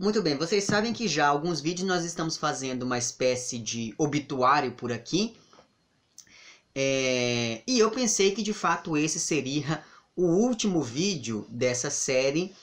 Muito bem, vocês sabem que já alguns vídeos nós estamos fazendo uma espécie de obituário por aqui. É... E eu pensei que de fato esse seria o último vídeo dessa série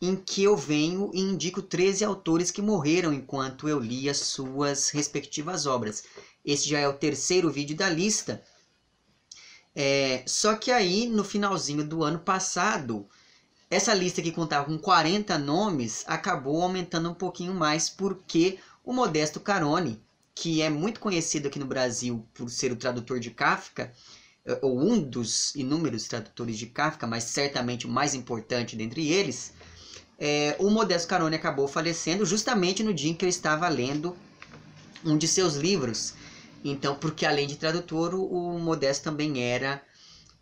em que eu venho e indico 13 autores que morreram enquanto eu li as suas respectivas obras. Esse já é o terceiro vídeo da lista. É... Só que aí, no finalzinho do ano passado, essa lista que contava com 40 nomes acabou aumentando um pouquinho mais porque o Modesto Carone, que é muito conhecido aqui no Brasil por ser o tradutor de Kafka, eh, ou um dos inúmeros tradutores de Kafka, mas certamente o mais importante dentre eles, é, o Modesto Carone acabou falecendo justamente no dia em que eu estava lendo um de seus livros. Então, porque além de tradutor, o Modesto também era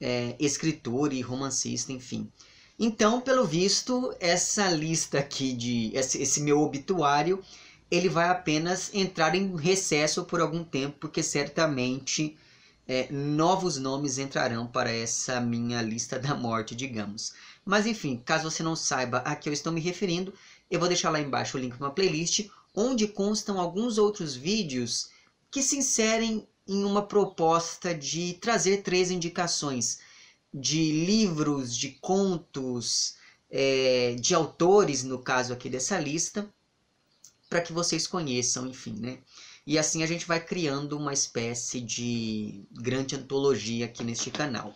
é, escritor e romancista, enfim. Então, pelo visto, essa lista aqui de esse, esse, meu obituário, ele vai apenas entrar em recesso por algum tempo, porque certamente é, novos nomes entrarão para essa minha lista da morte, digamos. Mas enfim, caso você não saiba a que eu estou me referindo, eu vou deixar lá embaixo o link para uma playlist onde constam alguns outros vídeos que se inserem em uma proposta de trazer três indicações de livros, de contos, é, de autores, no caso aqui dessa lista, para que vocês conheçam, enfim, né? E assim a gente vai criando uma espécie de grande antologia aqui neste canal.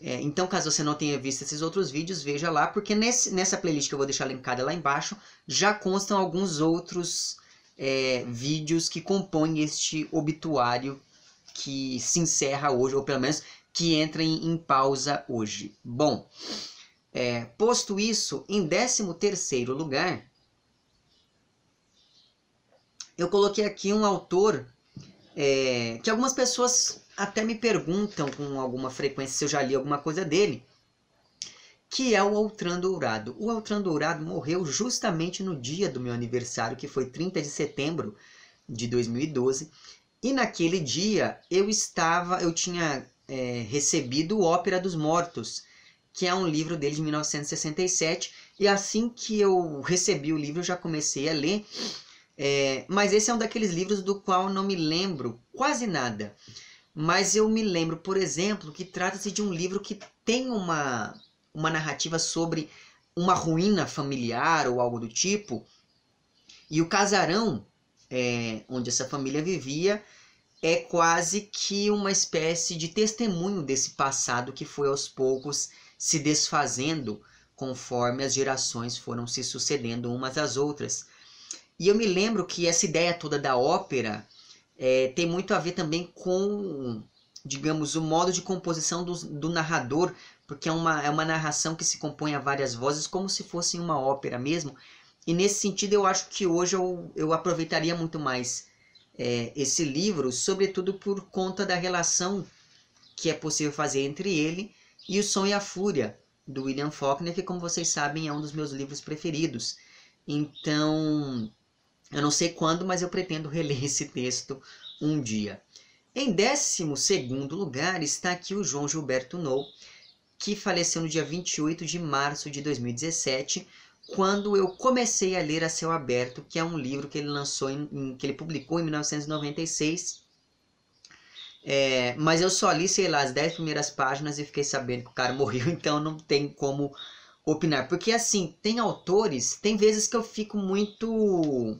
É, então, caso você não tenha visto esses outros vídeos, veja lá, porque nesse, nessa playlist que eu vou deixar linkada lá embaixo, já constam alguns outros é, vídeos que compõem este obituário que se encerra hoje, ou pelo menos que entrem em pausa hoje. Bom, é, posto isso, em 13 terceiro lugar, eu coloquei aqui um autor é, que algumas pessoas até me perguntam com alguma frequência se eu já li alguma coisa dele, que é o Altran Dourado. O Altran Dourado morreu justamente no dia do meu aniversário, que foi 30 de setembro de 2012, e naquele dia eu estava, eu tinha é, recebido Ópera dos Mortos, que é um livro dele de 1967. E assim que eu recebi o livro, eu já comecei a ler. É, mas esse é um daqueles livros do qual não me lembro quase nada. Mas eu me lembro, por exemplo, que trata-se de um livro que tem uma, uma narrativa sobre uma ruína familiar ou algo do tipo. E o casarão é, onde essa família vivia é quase que uma espécie de testemunho desse passado que foi aos poucos se desfazendo conforme as gerações foram se sucedendo umas às outras. E eu me lembro que essa ideia toda da ópera é, tem muito a ver também com, digamos, o modo de composição do, do narrador, porque é uma, é uma narração que se compõe a várias vozes, como se fosse uma ópera mesmo. E nesse sentido, eu acho que hoje eu, eu aproveitaria muito mais é, esse livro, sobretudo por conta da relação que é possível fazer entre ele e O Som e a Fúria, do William Faulkner, que, como vocês sabem, é um dos meus livros preferidos. Então, eu não sei quando, mas eu pretendo reler esse texto um dia. Em 12 lugar está aqui o João Gilberto Nou, que faleceu no dia 28 de março de 2017, quando eu comecei a ler A Céu Aberto, que é um livro que ele lançou, em, em, que ele publicou em 1996. É, mas eu só li, sei lá, as 10 primeiras páginas e fiquei sabendo que o cara morreu, então não tem como opinar. Porque assim, tem autores, tem vezes que eu fico muito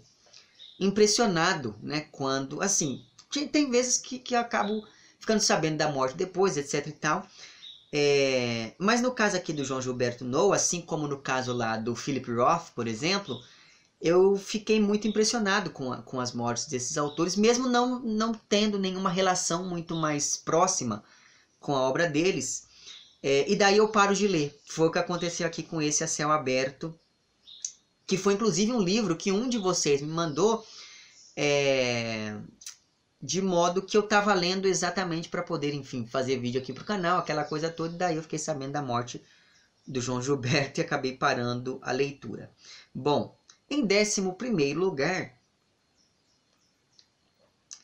impressionado, né? Quando, assim, tem vezes que, que eu acabo ficando sabendo da morte depois, etc e tal. É, mas no caso aqui do João Gilberto Noah, assim como no caso lá do Philip Roth, por exemplo, eu fiquei muito impressionado com, a, com as mortes desses autores, mesmo não, não tendo nenhuma relação muito mais próxima com a obra deles. É, e daí eu paro de ler. Foi o que aconteceu aqui com esse A Céu Aberto, que foi inclusive um livro que um de vocês me mandou é, de modo que eu estava lendo exatamente para poder, enfim, fazer vídeo aqui pro canal, aquela coisa toda, e daí eu fiquei sabendo da morte do João Gilberto e acabei parando a leitura. Bom, em 11 lugar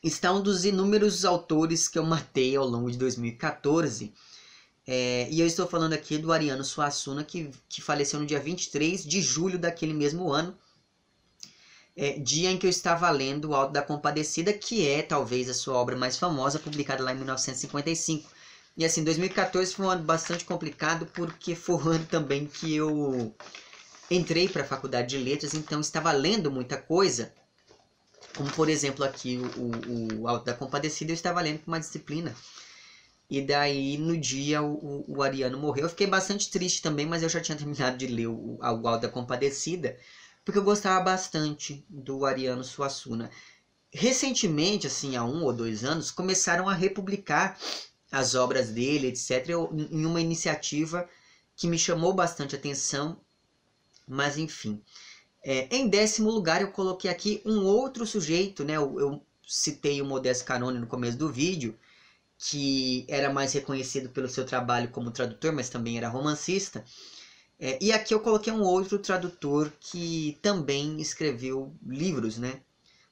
está um dos inúmeros autores que eu matei ao longo de 2014. É, e eu estou falando aqui do Ariano Suassuna, que, que faleceu no dia 23 de julho daquele mesmo ano. É, dia em que eu estava lendo O Alto da Compadecida, que é talvez a sua obra mais famosa, publicada lá em 1955. E assim, 2014 foi um ano bastante complicado porque foi o ano também que eu entrei para a faculdade de letras, então estava lendo muita coisa. Como por exemplo aqui o, o, o Alto da Compadecida, eu estava lendo com uma disciplina. E daí no dia o, o, Ariano morreu. Eu fiquei bastante triste também, mas eu já tinha terminado de ler o, o Alto da Compadecida porque eu gostava bastante do Ariano Suassuna. Recentemente, assim, há um ou dois anos, começaram a republicar as obras dele, etc., em uma iniciativa que me chamou bastante atenção, mas enfim. É, em décimo lugar, eu coloquei aqui um outro sujeito, né? Eu, eu citei o Modesto Canone no começo do vídeo, que era mais reconhecido pelo seu trabalho como tradutor, mas também era romancista. É, e aqui eu coloquei um outro tradutor que também escreveu livros, né?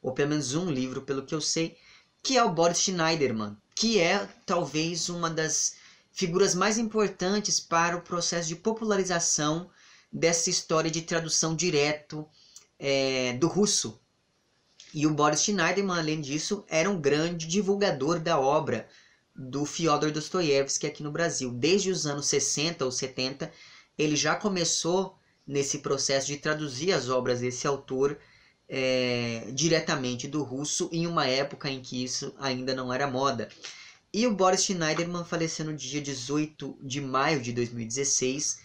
Ou pelo menos um livro, pelo que eu sei, que é o Boris Schneiderman, que é talvez uma das figuras mais importantes para o processo de popularização dessa história de tradução direto é, do russo. E o Boris Schneiderman, além disso, era um grande divulgador da obra do Fyodor Dostoiévski aqui no Brasil. Desde os anos 60 ou 70, ele já começou nesse processo de traduzir as obras desse autor é, diretamente do russo em uma época em que isso ainda não era moda. E o Boris Schneiderman faleceu no dia 18 de maio de 2016,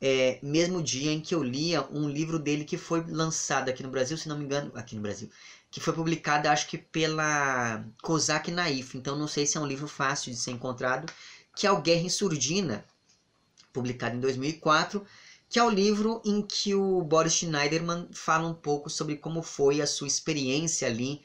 é, mesmo dia em que eu lia um livro dele que foi lançado aqui no Brasil, se não me engano, aqui no Brasil, que foi publicado acho que pela Kozak Naif, então não sei se é um livro fácil de ser encontrado, que é o Guerra em Surdina, publicado em 2004, que é o livro em que o Boris Schneiderman fala um pouco sobre como foi a sua experiência ali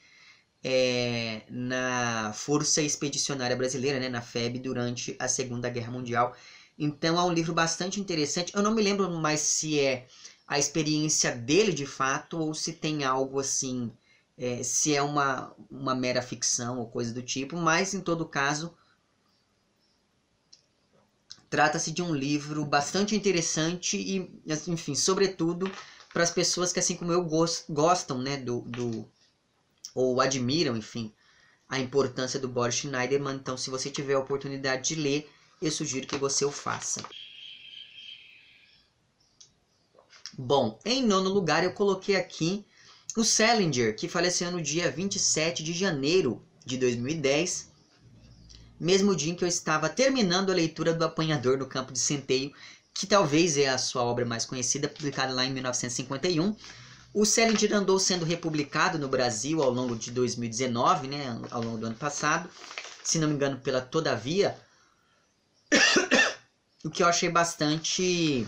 é, na Força Expedicionária Brasileira, né, na FEB, durante a Segunda Guerra Mundial. Então é um livro bastante interessante. Eu não me lembro mais se é a experiência dele de fato ou se tem algo assim, é, se é uma, uma mera ficção ou coisa do tipo, mas em todo caso Trata-se de um livro bastante interessante e, enfim, sobretudo para as pessoas que, assim como eu, gostam, né, do, do ou admiram, enfim, a importância do Boris Schneiderman. Então, se você tiver a oportunidade de ler, eu sugiro que você o faça. Bom, em nono lugar eu coloquei aqui o Salinger, que faleceu no dia 27 de janeiro de 2010 mesmo dia em que eu estava terminando a leitura do Apanhador no Campo de Centeio, que talvez é a sua obra mais conhecida, publicada lá em 1951. O Salinger andou sendo republicado no Brasil ao longo de 2019, né, ao longo do ano passado, se não me engano pela Todavia, o que eu achei bastante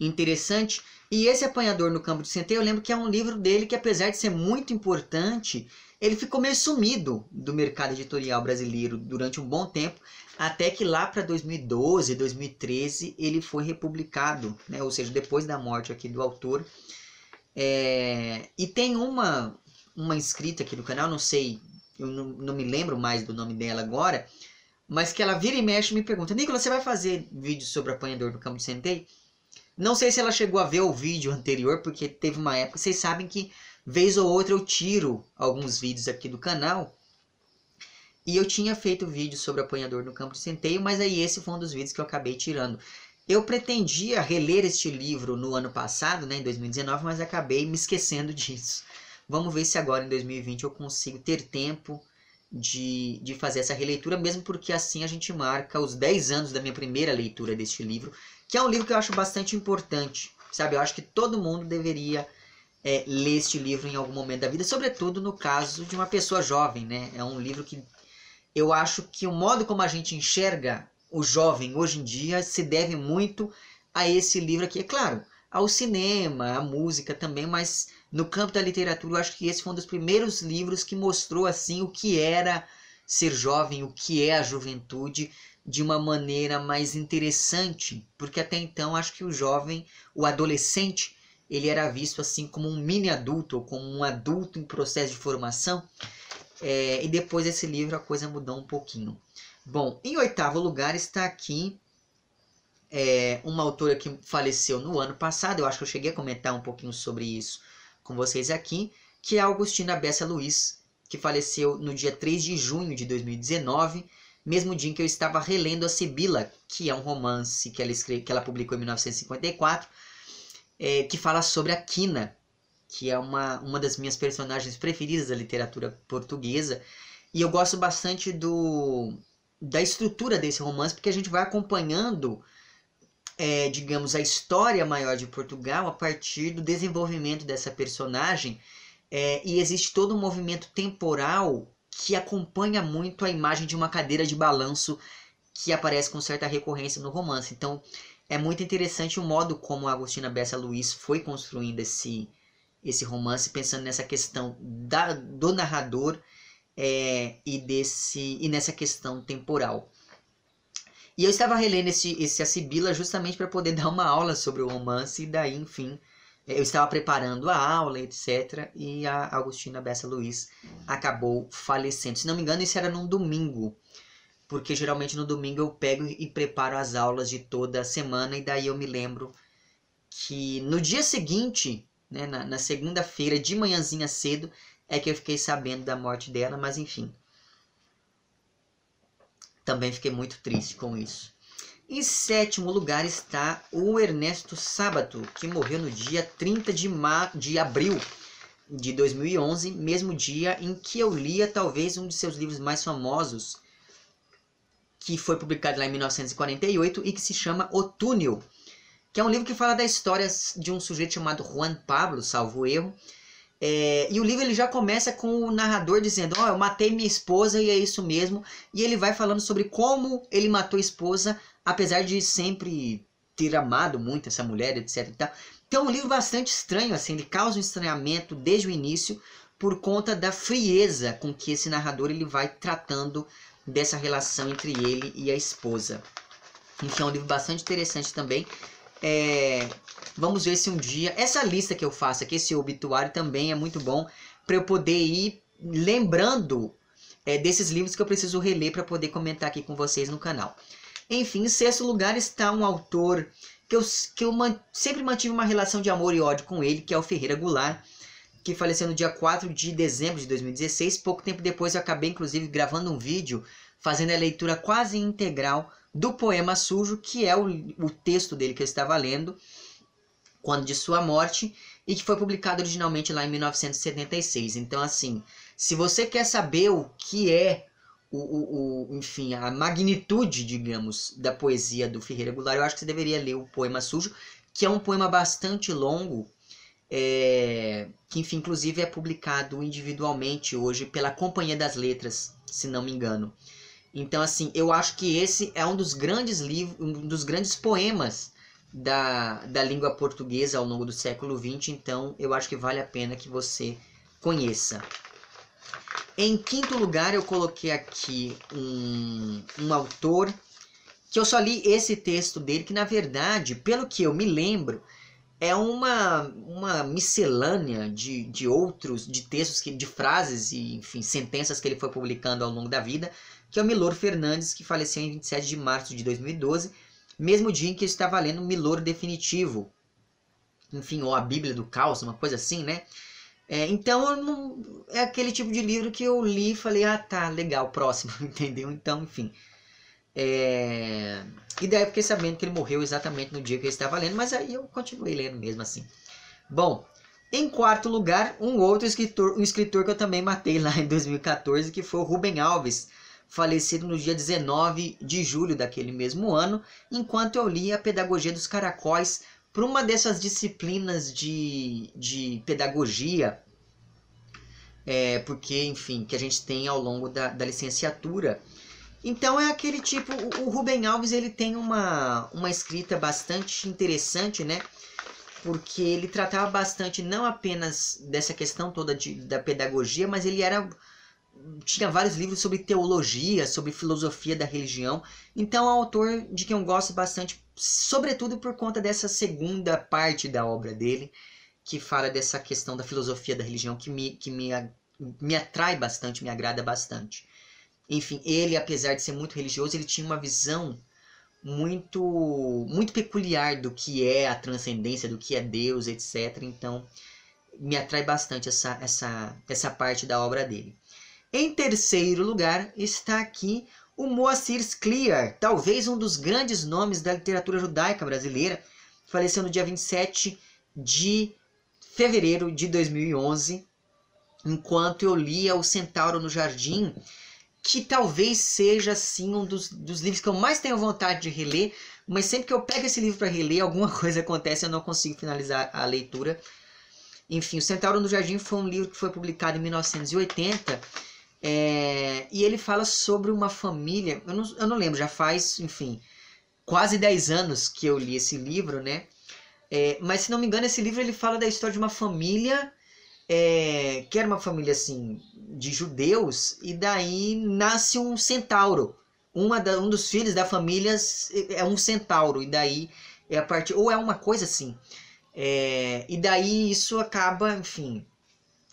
interessante. E esse Apanhador no Campo de Centeio, eu lembro que é um livro dele que apesar de ser muito importante, ele ficou meio sumido do mercado editorial brasileiro durante um bom tempo, até que lá para 2012, 2013 ele foi republicado, né? ou seja, depois da morte aqui do autor. É... E tem uma, uma inscrita aqui no canal, não sei, eu não, não me lembro mais do nome dela agora, mas que ela vira e mexe e me pergunta, Nicolas, você vai fazer vídeo sobre apanhador do campo de centeio? Não sei se ela chegou a ver o vídeo anterior, porque teve uma época, vocês sabem que Vez ou outra eu tiro alguns vídeos aqui do canal. E eu tinha feito vídeo sobre apanhador no campo de centeio, mas aí esse foi um dos vídeos que eu acabei tirando. Eu pretendia reler este livro no ano passado, né, em 2019, mas acabei me esquecendo disso. Vamos ver se agora em 2020 eu consigo ter tempo de, de fazer essa releitura, mesmo porque assim a gente marca os 10 anos da minha primeira leitura deste livro, que é um livro que eu acho bastante importante, sabe? Eu acho que todo mundo deveria é, ler este livro em algum momento da vida, sobretudo no caso de uma pessoa jovem, né? É um livro que eu acho que o modo como a gente enxerga o jovem hoje em dia se deve muito a esse livro aqui. É claro, ao cinema, à música também, mas no campo da literatura eu acho que esse foi um dos primeiros livros que mostrou assim o que era ser jovem, o que é a juventude de uma maneira mais interessante, porque até então acho que o jovem, o adolescente, ele era visto assim como um mini adulto, ou como um adulto em processo de formação. É, e depois desse livro a coisa mudou um pouquinho. Bom, em oitavo lugar está aqui é, uma autora que faleceu no ano passado. Eu acho que eu cheguei a comentar um pouquinho sobre isso com vocês aqui, que é Augustina Bessa Luiz, que faleceu no dia 3 de junho de 2019, mesmo dia em que eu estava relendo a Sibila, que é um romance que ela, escreve, que ela publicou em 1954, é, que fala sobre a Quina, que é uma, uma das minhas personagens preferidas da literatura portuguesa. E eu gosto bastante do, da estrutura desse romance, porque a gente vai acompanhando, é, digamos, a história maior de Portugal a partir do desenvolvimento dessa personagem. É, e existe todo um movimento temporal que acompanha muito a imagem de uma cadeira de balanço que aparece com certa recorrência no romance. Então é muito interessante o modo como a Agostina Bessa Luiz foi construindo esse, esse romance, pensando nessa questão da, do narrador é, e, desse, e nessa questão temporal. E eu estava relendo esse, esse A Sibila justamente para poder dar uma aula sobre o romance, e daí, enfim, eu estava preparando a aula, etc. E a Agostina Bessa Luiz acabou falecendo. Se não me engano, isso era num domingo. Porque geralmente no domingo eu pego e preparo as aulas de toda a semana. E daí eu me lembro que no dia seguinte, né, na, na segunda-feira, de manhãzinha cedo, é que eu fiquei sabendo da morte dela. Mas enfim. Também fiquei muito triste com isso. Em sétimo lugar está o Ernesto Sábato, que morreu no dia 30 de, ma de abril de 2011, mesmo dia em que eu lia talvez um de seus livros mais famosos, que foi publicado lá em 1948 e que se chama O Túnel, que é um livro que fala da história de um sujeito chamado Juan Pablo, salvo erro. É, e o livro ele já começa com o narrador dizendo: Ó, oh, eu matei minha esposa e é isso mesmo. E ele vai falando sobre como ele matou a esposa apesar de sempre ter amado muito essa mulher, etc. Então é um livro bastante estranho, assim, ele causa um estranhamento desde o início por conta da frieza com que esse narrador ele vai tratando dessa relação entre ele e a esposa. Enfim, é um livro bastante interessante também. É, vamos ver se um dia. Essa lista que eu faço aqui, esse obituário, também é muito bom para eu poder ir lembrando é, desses livros que eu preciso reler para poder comentar aqui com vocês no canal. Enfim, em sexto lugar está um autor que eu, que eu man, sempre mantive uma relação de amor e ódio com ele, que é o Ferreira Goulart, que faleceu no dia 4 de dezembro de 2016. Pouco tempo depois eu acabei, inclusive, gravando um vídeo fazendo a leitura quase integral do poema Sujo, que é o, o texto dele que eu estava lendo quando de sua morte e que foi publicado originalmente lá em 1976. Então, assim, se você quer saber o que é o, o, o, enfim, a magnitude, digamos, da poesia do Ferreira Goulart, eu acho que você deveria ler o Poema Sujo, que é um poema bastante longo, é, que, enfim, inclusive é publicado individualmente hoje pela Companhia das Letras, se não me engano. Então, assim, eu acho que esse é um dos grandes livros, um dos grandes poemas da, da língua portuguesa ao longo do século XX, então eu acho que vale a pena que você conheça. Em quinto lugar, eu coloquei aqui um, um autor que eu só li esse texto dele, que na verdade, pelo que eu me lembro, é uma, uma miscelânea de, de outros, de textos, que, de frases e, enfim, sentenças que ele foi publicando ao longo da vida, que é o Milor Fernandes, que faleceu em 27 de março de 2012, mesmo dia em que estava lendo Milor Definitivo, enfim, ou a Bíblia do Caos, uma coisa assim, né? É, então não, é aquele tipo de livro que eu li e falei, ah tá, legal, próximo, entendeu? Então, enfim. É... E daí eu fiquei sabendo que ele morreu exatamente no dia que eu estava lendo, mas aí eu continuei lendo mesmo assim. Bom, em quarto lugar, um outro escritor, um escritor que eu também matei lá em 2014, que foi o Rubem Alves, falecido no dia 19 de julho daquele mesmo ano, enquanto eu li a Pedagogia dos Caracóis, para uma dessas disciplinas de, de pedagogia, é, porque, enfim, que a gente tem ao longo da, da licenciatura. Então é aquele tipo, o, Rubem Alves ele tem uma, uma escrita bastante interessante, né? Porque ele tratava bastante não apenas dessa questão toda de, da pedagogia, mas ele era tinha vários livros sobre teologia, sobre filosofia da religião. Então é um autor de quem eu gosto bastante sobretudo por conta dessa segunda parte da obra dele, que fala dessa questão da filosofia da religião que me, que me, me atrai bastante, me agrada bastante. Enfim, ele, apesar de ser muito religioso, ele tinha uma visão muito muito peculiar do que é a transcendência, do que é Deus, etc. Então, me atrai bastante essa, essa, essa parte da obra dele. Em terceiro lugar está aqui o Moacir Scliar, talvez um dos grandes nomes da literatura judaica brasileira, faleceu no dia 27 de fevereiro de 2011, enquanto eu lia O Centauro no Jardim, que talvez seja assim um dos, dos livros que eu mais tenho vontade de reler, mas sempre que eu pego esse livro para reler, alguma coisa acontece e eu não consigo finalizar a leitura. Enfim, O Centauro no Jardim foi um livro que foi publicado em 1980 é, e ele fala sobre uma família. Eu não, eu não lembro, já faz, enfim, quase 10 anos que eu li esse livro, né? É, mas se não me engano, esse livro ele fala da história de uma família é, que era uma família assim de judeus e daí nasce um centauro. Uma da, um dos filhos da família é um centauro e daí é a parte ou é uma coisa assim. É, e daí isso acaba, enfim,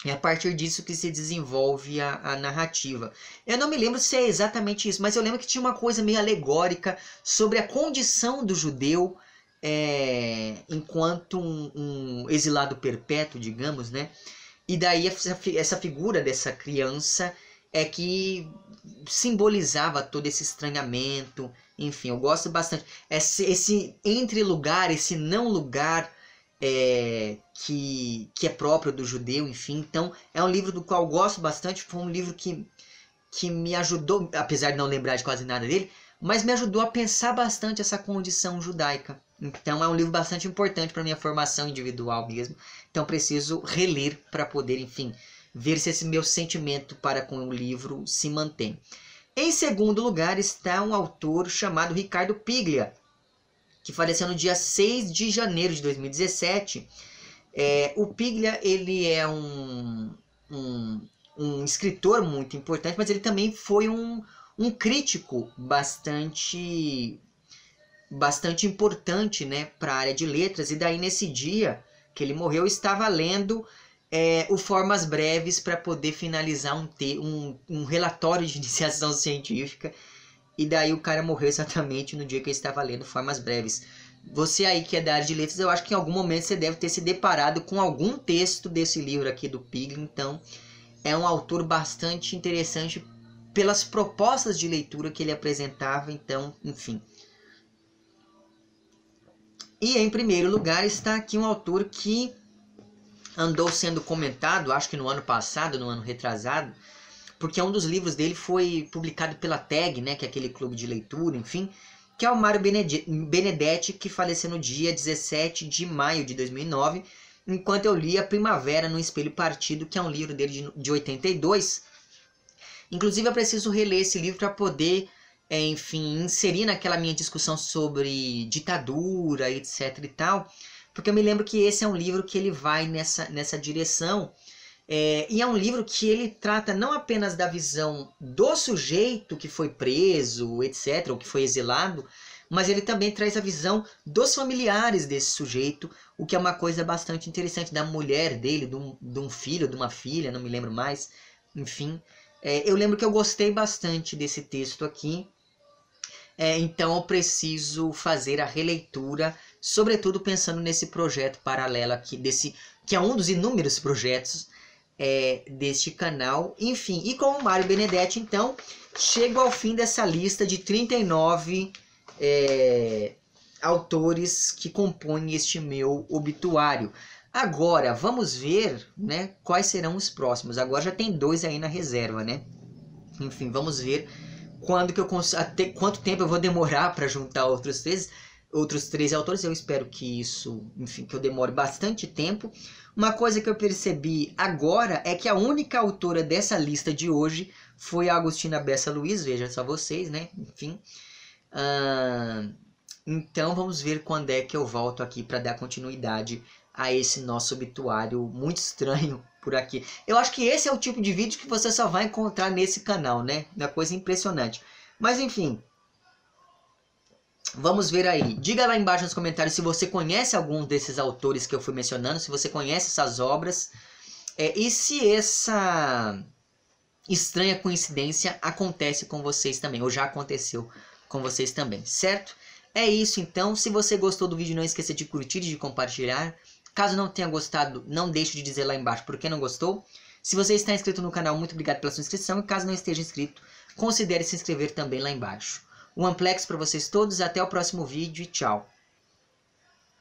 é a partir disso que se desenvolve a, a, narrativa. Eu não me lembro se é exatamente isso, mas eu lembro que tinha uma coisa meio alegórica sobre a condição do judeu é, enquanto um, um, exilado perpétuo, digamos, né? E daí essa, figura dessa criança é que simbolizava todo esse estranhamento. Enfim, eu gosto bastante. Esse, esse entre lugar, esse não lugar é, que, que é próprio do judeu, enfim. Então, é um livro do qual eu gosto bastante. Foi um livro que, que me ajudou, apesar de não lembrar de quase nada dele, mas me ajudou a pensar bastante essa condição judaica. Então é um livro bastante importante para minha formação individual mesmo. Então preciso reler para poder, enfim, ver se esse meu sentimento para com o livro se mantém. Em segundo lugar está um autor chamado Ricardo Piglia, que faleceu no dia 6 de janeiro de 2017. É, o Piglia ele é um, um, um escritor muito importante, mas ele também foi um, um crítico bastante bastante importante né, para a área de letras. E daí, nesse dia que ele morreu, eu estava lendo é, o Formas Breves para poder finalizar um, te um, um relatório de iniciação científica. E daí o cara morreu exatamente no dia que eu estava lendo Formas Breves. Você aí que é da área de letras, eu acho que em algum momento você deve ter se deparado com algum texto desse livro aqui do Piglin. Então, é um autor bastante interessante pelas propostas de leitura que ele apresentava. Então, enfim, e em primeiro lugar está aqui um autor que andou sendo comentado, acho que no ano passado, no ano retrasado, porque um dos livros dele foi publicado pela TAG, né, que é aquele clube de leitura, enfim, que é o Mário Benedetti, que faleceu no dia 17 de maio de 2009, enquanto eu li A Primavera no Espelho Partido, que é um livro dele de 82. Inclusive eu preciso reler esse livro para poder enfim, inserir naquela minha discussão sobre ditadura, etc e tal, porque eu me lembro que esse é um livro que ele vai nessa, nessa direção, é, e é um livro que ele trata não apenas da visão do sujeito que foi preso, etc., ou que foi exilado, mas ele também traz a visão dos familiares desse sujeito, o que é uma coisa bastante interessante, da mulher dele, de um, de um filho, de uma filha, não me lembro mais, enfim. É, eu lembro que eu gostei bastante desse texto aqui, é, então eu preciso fazer a releitura, sobretudo pensando nesse projeto paralelo aqui, desse que é um dos inúmeros projetos é, deste canal. Enfim, e com o Mário Benedetti, então, chego ao fim dessa lista de 39 é, autores que compõem este meu obituário. Agora, vamos ver né, quais serão os próximos. Agora já tem dois aí na reserva, né? Enfim, vamos ver quando que eu até quanto tempo eu vou demorar para juntar outros três outros três autores eu espero que isso enfim que eu demore bastante tempo. Uma coisa que eu percebi agora é que a única autora dessa lista de hoje foi a Agostina Bessa Luiz veja só vocês né enfim. Uh, então vamos ver quando é que eu volto aqui para dar continuidade a esse nosso obituário muito estranho por aqui. Eu acho que esse é o tipo de vídeo que você só vai encontrar nesse canal, né? Uma coisa impressionante. Mas enfim, Vamos ver aí. Diga lá embaixo nos comentários se você conhece algum desses autores que eu fui mencionando, se você conhece essas obras. É, e se essa estranha coincidência acontece com vocês também, ou já aconteceu com vocês também, certo? É isso então. Se você gostou do vídeo, não esqueça de curtir e de compartilhar. Caso não tenha gostado, não deixe de dizer lá embaixo por que não gostou. Se você está inscrito no canal, muito obrigado pela sua inscrição. E caso não esteja inscrito, considere se inscrever também lá embaixo. Um amplex para vocês todos, até o próximo vídeo e tchau.